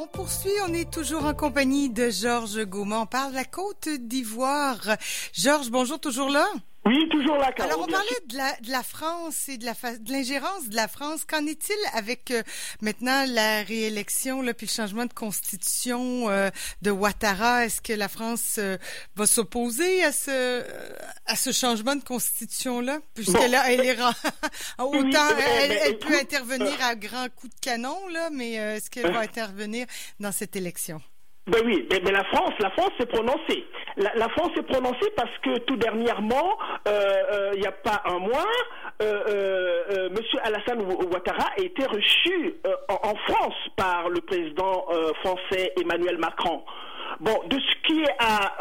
on poursuit. On est toujours en compagnie de Georges Gaumont. On parle de la Côte d'Ivoire. Georges, bonjour, toujours là? Oui, toujours là, Carole. Alors, on parlait de la, de la France et de la de l'ingérence de la France. Qu'en est-il avec euh, maintenant la réélection, là, puis le changement de constitution euh, de Ouattara? Est-ce que la France euh, va s'opposer à ce à ce changement de constitution-là? Puisqu'elle bon, elle est autant elle, elle, peut intervenir à grands coups de canon, là, mais est-ce qu'elle va intervenir dans cette élection? Ben oui, mais, la France, la France s'est prononcée. La, France s'est prononcée parce que tout dernièrement, il euh, n'y euh, a pas un mois, euh, euh Monsieur Alassane Ouattara a été reçu en, France par le président français Emmanuel Macron. Bon, de ce qui a,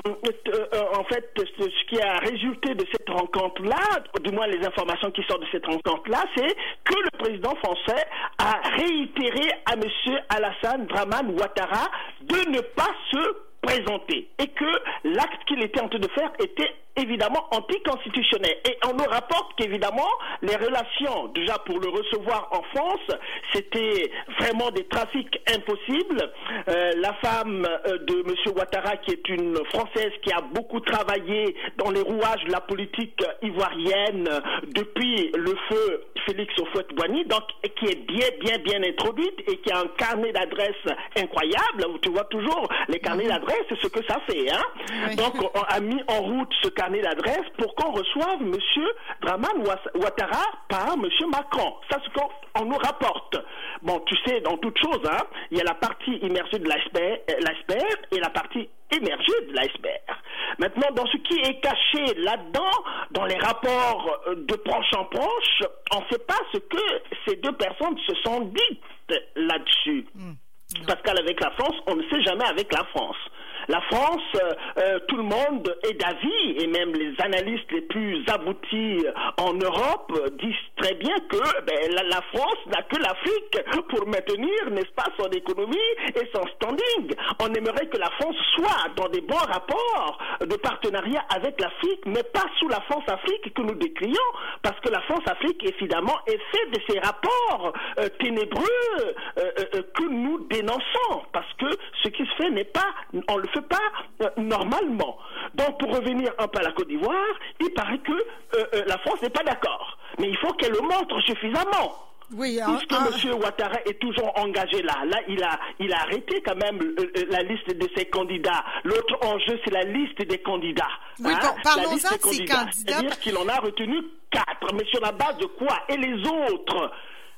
en fait, de ce qui a résulté de cette rencontre-là, du moins les informations qui sortent de cette rencontre-là, c'est que le président français a réitéré à Monsieur Alassane Draman Ouattara de ne pas se présenter et que l'acte qu'il était en train de faire était évidemment anticonstitutionnel. Et on nous rapporte qu'évidemment, les relations, déjà pour le recevoir en France, c'était vraiment des trafics impossibles. Euh, la femme euh, de M. Ouattara, qui est une Française qui a beaucoup travaillé dans les rouages de la politique ivoirienne depuis le feu Félix Houphouët-Boigny, donc qui est bien, bien, bien introduite et qui a un carnet d'adresses incroyable. Tu vois toujours les carnets mhm. d'adresses, c'est ce que ça fait. Hein? Donc, on a mis en route ce carnet d'adresses pour qu'on reçoive M. Draman Ouattara par M. Macron. Ça, c'est ce qu'on nous rapporte. Bon, tu sais, dans toute chose, hein, il y a la partie immergée de l'iceberg et la partie émergée de l'iceberg. Maintenant, dans ce qui est caché là-dedans, dans les rapports euh, de proche en proche, on ne sait pas ce que ces deux personnes se sont dites là-dessus. Hmm. Parce qu'avec la France, on ne sait jamais avec la France. La France, euh, euh, tout le monde est d'avis, et même les analystes les plus aboutis en Europe disent très bien que ben, la, France n'a que l'Afrique pour maintenir, n'est-ce pas, son économie et son standing. On aimerait que la France soit dans des bons rapports de partenariat avec l'Afrique, mais pas sous la France-Afrique que nous décrions, parce que la France-Afrique, évidemment, est faite de ces rapports euh, ténébreux euh, euh, que nous dénonçons, parce que ce qui se fait n'est pas, on le fait pas normalement. Donc, pour revenir un peu à la Côte d'Ivoire, il paraît que la France n'est pas d'accord. Mais il faut qu'elle le montre suffisamment. Oui, Puisque M. Ouattara est toujours engagé là. Là, il a, il a arrêté quand même la liste de ses candidats. L'autre enjeu, c'est la liste des candidats. Oui, hein? parlons-en de ces candidats. C'est-à-dire qu'il en a retenu quatre. Mais sur la base de quoi? Et les autres?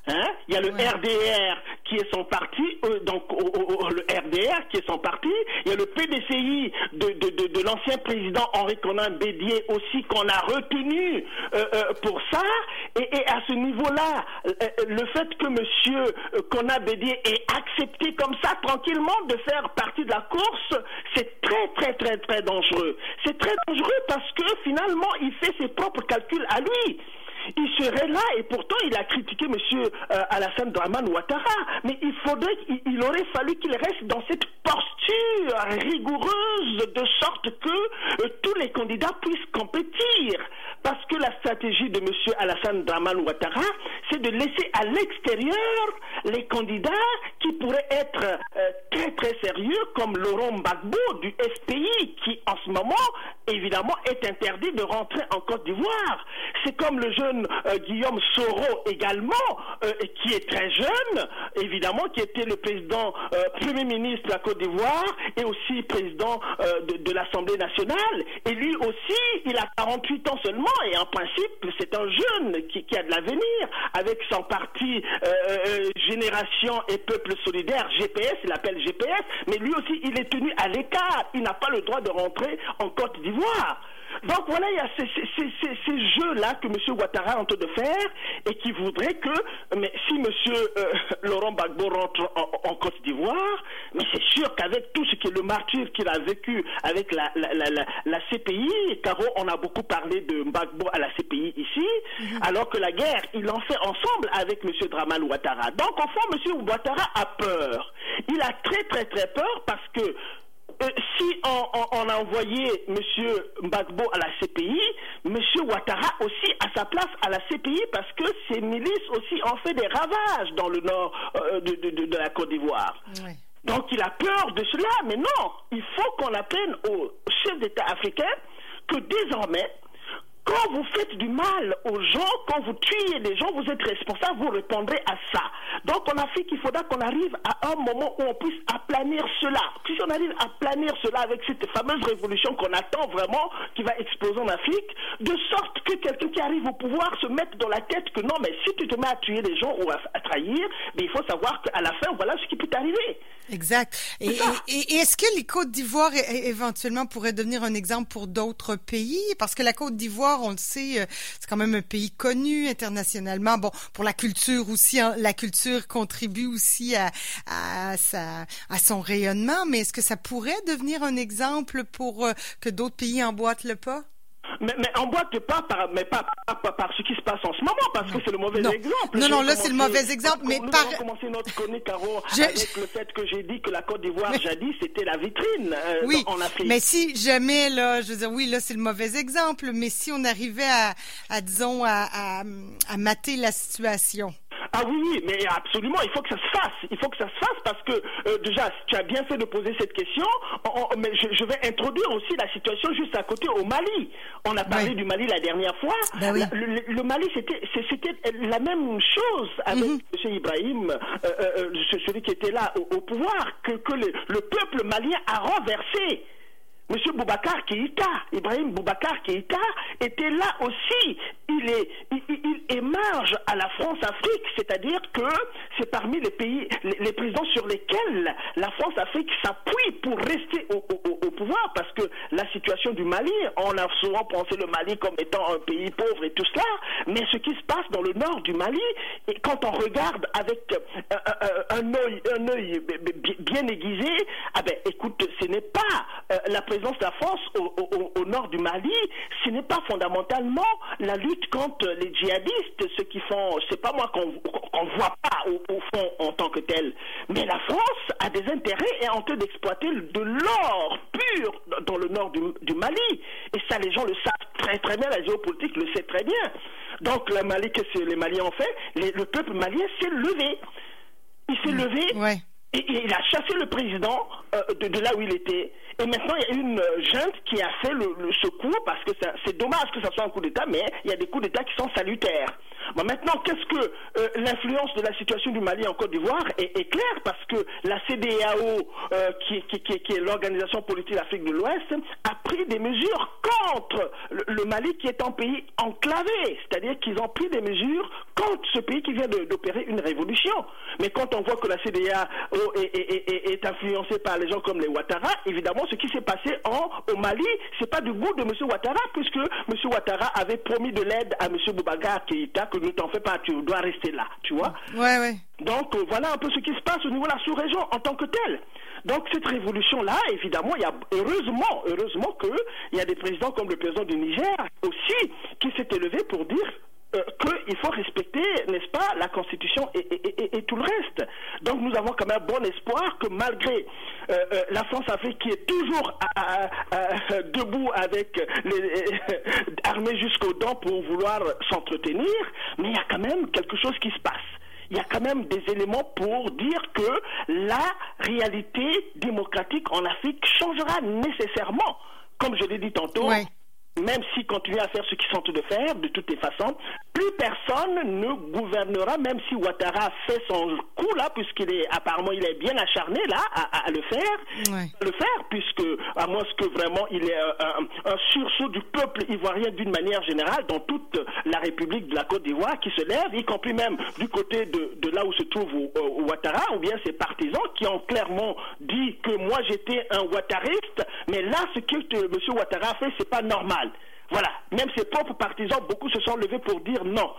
Hein? Il y a le RDR qui est son parti, euh, donc le RDR qui est son parti. Il y a le PDCI de, de, de, de l'ancien président Henri Conan Bédier aussi qu'on a retenu euh, euh, pour ça. Et, et à ce niveau-là, le fait que Monsieur Conan Bédier ait accepté comme ça tranquillement de faire partie de la course, c'est très très très très dangereux. C'est très dangereux parce que finalement il fait ses propres calculs à lui il serait là et pourtant il a critiqué M. Euh, Alassane Draman Ouattara. Mais il faudrait, il, aurait fallu qu'il reste dans cette posture rigoureuse de sorte que euh, tous les candidats puissent compétir. Parce que la stratégie de M. Alassane Draman Ouattara, c'est de laisser à l'extérieur les candidats qui pourraient être euh, très très sérieux, comme Laurent Gbagbo du SPI, qui en ce moment, évidemment, est interdit de rentrer en Côte d'Ivoire. C'est comme le jeune euh, Guillaume Soro également, euh, qui est très jeune, évidemment, qui était le président, premier ministre de la Côte d'Ivoire et aussi président de, de l'Assemblée nationale. Et lui aussi, il a 48 ans seulement et en principe, c'est un jeune qui, a de l'avenir avec son parti euh, euh Génération et Peuple Solidaire, GPS, il appelle GPS, mais lui aussi, il est tenu à l'écart. Il n'a pas le droit de rentrer en Côte d'Ivoire. Donc voilà, il y a ces, ces, ces, ces jeux-là que M. Ouattara est en train de faire et qui voudrait que, mais si M. Euh, Laurent Gbagbo rentre en, en Côte d'Ivoire, mais c'est sûr qu'avec tout ce qui est le martyr qu'il a vécu avec la, la, la, la, CPI, Caro, on a beaucoup parlé de Gbagbo à la CPI ici, mhm. alors que la guerre, il en fait ensemble avec M. Draman Ouattara. Donc fond, M. Ouattara a peur. Il a très très très peur parce que euh, si on, a envoyé M. Mbagbo à la CPI, M. Ouattara aussi a sa place à la CPI parce que ces milices aussi ont fait des ravages dans le nord euh, de, la Côte d'Ivoire. Donc Donc il a peur de cela, mais non, il faut qu'on apprenne aux chefs d'État africains que désormais, quand vous faites du mal aux gens, quand vous tuez des gens, vous êtes responsable, vous répondrez à ça. Donc en Afrique, il faudra qu'on arrive à un moment où on puisse aplanir cela. Si on arrive à planir cela avec cette fameuse révolution qu'on attend vraiment, qui va exploser en Afrique, de sorte que quelqu'un qui arrive au pouvoir se mette dans la tête que non, mais si tu te mets à tuer des gens ou à, trahir, mais il faut savoir qu'à la fin, voilà ce qui peut t'arriver. Exact. Et, et, est-ce que les Côtes d'Ivoire éventuellement pourraient devenir un exemple pour d'autres pays? Parce que la Côte d'Ivoire, on le sait, euh, c'est quand même un pays connu internationalement. Bon, pour la culture aussi, hein, la culture contribue aussi à, son rayonnement, mais est-ce que ça pourrait devenir un exemple pour euh, que d'autres pays emboîtent le pas? Mais, mais emboîte pas par, mais pas, par, ce qui se passe en ce moment, parce que c'est le mauvais exemple. Non, non, là, c'est le mauvais exemple, mais nous par... avons commencé notre chronique, Caro, avec le fait que j'ai dit que la Côte d'Ivoire, jadis, c'était la vitrine euh, oui, en Afrique. mais si jamais, là, je veux dire, oui, là, c'est le mauvais exemple, mais si on arrivait à, à disons, à, à, à mater la situation. Ah oui, oui, mais absolument, il faut que ça se fasse. Il faut que ça se fasse parce que euh, déjà, tu as bien fait de poser cette question, mais je, vais introduire aussi la situation juste à côté au Mali. On a parlé du Mali la dernière fois. Ben le, Mali, c'était la même chose avec mhm. M. Ibrahim, euh, euh, celui qui était là au, pouvoir, que, que le peuple malien a renversé. Monsieur Boubacar Keïta, Ibrahim Boubacar Keïta, était là aussi. Il, émerge à la France-Afrique, c'est-à-dire que c'est parmi les pays, les, présidents sur lesquels la France-Afrique s'appuie pour rester au, pouvoir, parce que la situation du Mali, on a souvent pensé le Mali comme étant un pays pauvre et tout cela, mais ce qui se passe dans le nord du Mali, et quand on regarde avec euh, euh, euh, un œil bien aiguisé, ah ben, écoute, ce n'est pas la présence de la France au, nord du Mali, ce n'est pas fondamentalement la lutte contre les djihadistes, ce qui font, c'est pas moi qu'on ne voit pas au, fond en tant que tel, mais la France a des intérêts et en train d'exploiter de l'or pur dans le nord du, Mali. Et ça, les gens le savent très très bien, la géopolitique le sait très bien. Donc le Mali, que les Maliens ont fait? Le peuple malien s'est levé. Il s'est mmh. levé. Il a chassé le président euh, de, là où il était. Et maintenant, il y a une euh, junte qui a fait le, secours parce que c'est dommage que ça soit un coup d'État, mais il y a des coups d'État qui sont salutaires. Maintenant, qu'est-ce que euh, l'influence de la situation du Mali en Côte d'Ivoire est, claire? Parce que la CDAO, euh, qui, est l'organisation politique d'Afrique de l'Ouest, a pris des mesures contre le, Mali qui est un pays enclavé, c'est-à-dire qu'ils ont pris des mesures contre ce pays qui vient d'opérer une révolution. Mais quand on voit que la CDAO est, influencée par les gens comme les Ouattara, évidemment, ce qui s'est passé au Mali, c'est pas du goût de M. Ouattara, puisque M. Ouattara avait promis de l'aide à M. Boubacar Keïta que ne t'en fais pas, tu dois rester là, tu vois. Ouais, ouais. Donc euh, voilà un peu ce qui se passe au niveau de la sous-région en tant que telle. Donc cette révolution-là, évidemment, il y a heureusement, heureusement qu'il y a des présidents comme le président du Niger aussi qui s'est élevé pour dire euh, qu'il faut respecter, n'est-ce pas, la Constitution et, tout le reste. Donc nous avons quand même bon espoir que malgré euh, euh, la France-Afrique qui est toujours debout avec les armées jusqu'aux dents pour vouloir s'entretenir, mais il y a quand même quelque chose qui se passe il y a quand même des éléments pour dire que la réalité démocratique en Afrique changera nécessairement. Comme je l'ai dit tantôt, même s'ils continuent à faire ce qu'ils sont de faire, de toutes les façons, plus personne ne gouvernera, même si Ouattara fait son coup là, puisqu'il est apparemment il est bien acharné là à, le faire, le faire, puisque à moins que vraiment il est un, sursaut du peuple ivoirien d'une manière générale dans toute la République de la Côte d'Ivoire qui se lève, y compris même du côté de, de là où se trouve Ouattara, ou bien ses partisans qui ont clairement dit que moi j'étais un Ouattariste, mais là ce que M. Ouattara a fait c'est pas normal. Voilà. Même ses propres partisans, beaucoup se sont levés pour dire non.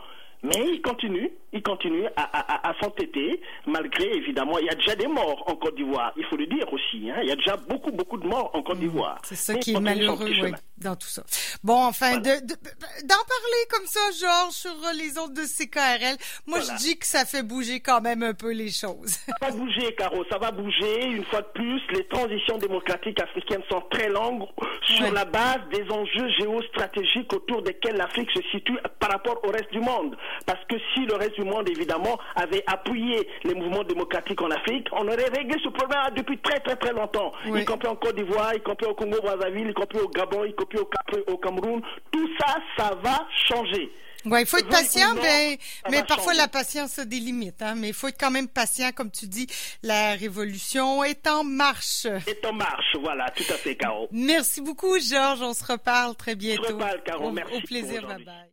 Mais il continue, il continue à, s'entêter, malgré évidemment, il y a déjà des morts en Côte d'Ivoire, il faut le dire aussi. Hein. il y a déjà beaucoup, beaucoup de morts en Côte mmh. d'Ivoire. C'est ça qui est malheureux, oui. Dans tout ça. Bon, enfin, de, d'en parler comme ça, Georges, sur les autres de CKRL, moi je dis que ça fait bouger quand même un peu les choses. Ça va bouger, Caro, ça va bouger. Une fois de plus, les transitions démocratiques africaines sont très longues sur la base des enjeux géostratégiques autour desquels l'Afrique se situe par rapport au reste du monde. Parce que si le reste du monde, évidemment, avait appuyé les mouvements démocratiques en Afrique, on aurait réglé ce problème depuis très très très longtemps, y compris en Côte d'Ivoire, y compris au Congo-Brazzaville, y compris au Gabon, y compris au Cameroun. Tout ça, ça va changer. Ouais, il faut être patient, mais, mais parfois la patience a des limites. Hein, mais il faut être quand même patient, comme tu dis. La révolution est en marche. Est en marche, voilà, tout à fait, Caro. Merci beaucoup, Georges. On se reparle très bientôt. On se reparle, Caro. Merci. Au plaisir, bye bye.